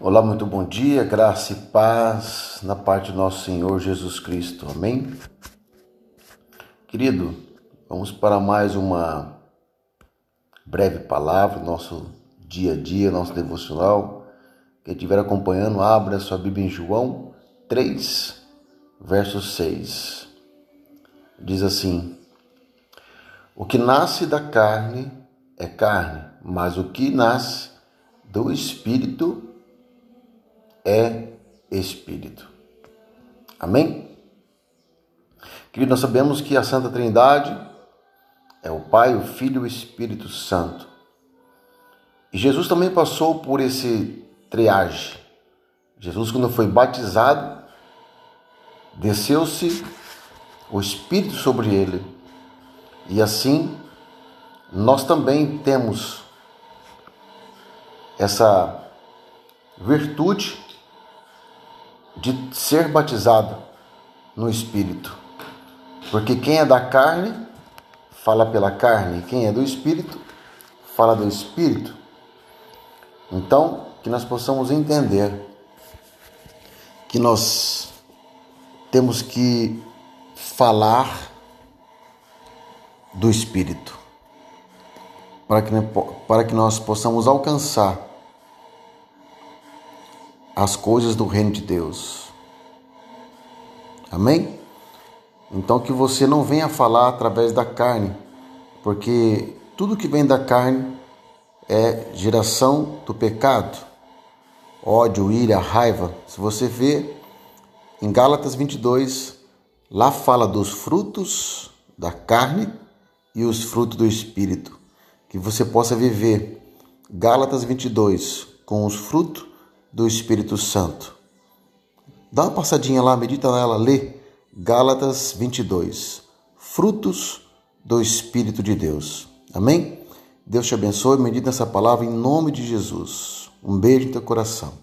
Olá, muito bom dia, graça e paz na parte do nosso Senhor Jesus Cristo. Amém? Querido, vamos para mais uma breve palavra, nosso dia a dia, nosso devocional. Quem estiver acompanhando, abra sua Bíblia em João 3, verso 6. Diz assim: O que nasce da carne é carne, mas o que nasce do Espírito é Espírito. Amém? Querido, nós sabemos que a Santa Trindade é o Pai, o Filho e o Espírito Santo. E Jesus também passou por esse triage. Jesus, quando foi batizado, desceu-se o Espírito sobre ele. E assim, nós também temos essa virtude de ser batizado no Espírito. Porque quem é da carne, fala pela carne, quem é do Espírito, fala do Espírito. Então, que nós possamos entender que nós temos que falar do Espírito, para que, para que nós possamos alcançar as coisas do reino de Deus. Amém? Então que você não venha falar através da carne, porque tudo que vem da carne é geração do pecado, ódio, ira, raiva. Se você vê em Gálatas 22, lá fala dos frutos da carne e os frutos do espírito, que você possa viver Gálatas 22 com os frutos do Espírito Santo. Dá uma passadinha lá, medita nela, lê Gálatas 22. Frutos do Espírito de Deus. Amém? Deus te abençoe, medita nessa palavra em nome de Jesus. Um beijo no teu coração.